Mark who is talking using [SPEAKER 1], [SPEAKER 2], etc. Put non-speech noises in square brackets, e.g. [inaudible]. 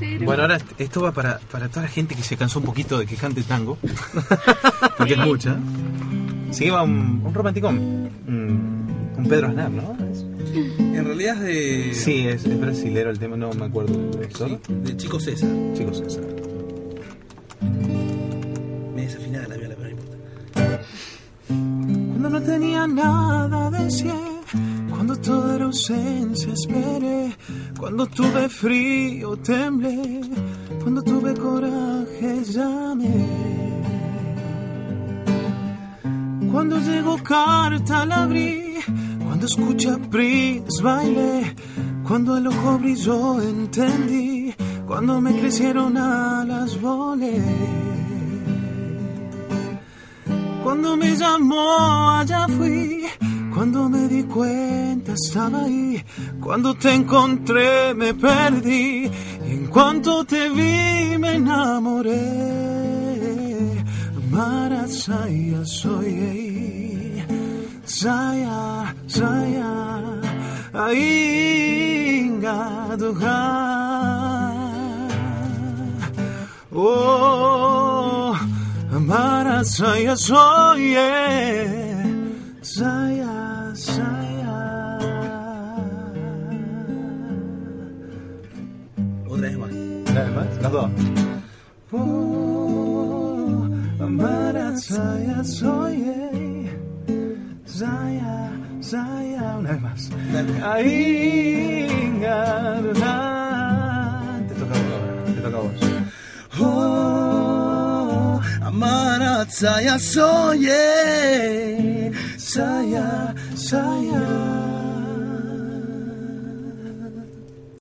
[SPEAKER 1] cero.
[SPEAKER 2] Bueno, ahora esto va para, para toda la gente que se cansó un poquito de que cante tango. [laughs] porque es mucha. Sí, va un, un romanticón. Un, un Pedro Aznar, ¿no? Es-
[SPEAKER 3] En realidad es de.
[SPEAKER 2] Sí, es, es brasilero el tema, no me acuerdo del director.
[SPEAKER 3] De Chico César.
[SPEAKER 2] Chicos, César.
[SPEAKER 3] Me desafinada la viola, pero no importa.
[SPEAKER 2] Cuando no tenía nada decía, cuando toda era ausencia esperé, cuando tuve frío temblé, cuando tuve coraje llamé. Cuando llegó carta la abrí, cuando escucha Prince bailé, cuando el ojo brilló entendí, cuando me crecieron alas volé. Cuando me llamó, allá fui. Cuando me di cuenta, estaba ahí. Cuando te encontré, me perdí. Y en cuanto te vi, me enamoré. Marasaya soy. Saya, saya. Ainga Oh, Amara saya soy Oder Emma. Oder Emma? Also. Oh, amara zaia zoie, zaia, zaia, una vez más. Ainga, te toca vos, te toca vos.
[SPEAKER 3] Oh, amara
[SPEAKER 2] zaia zoie.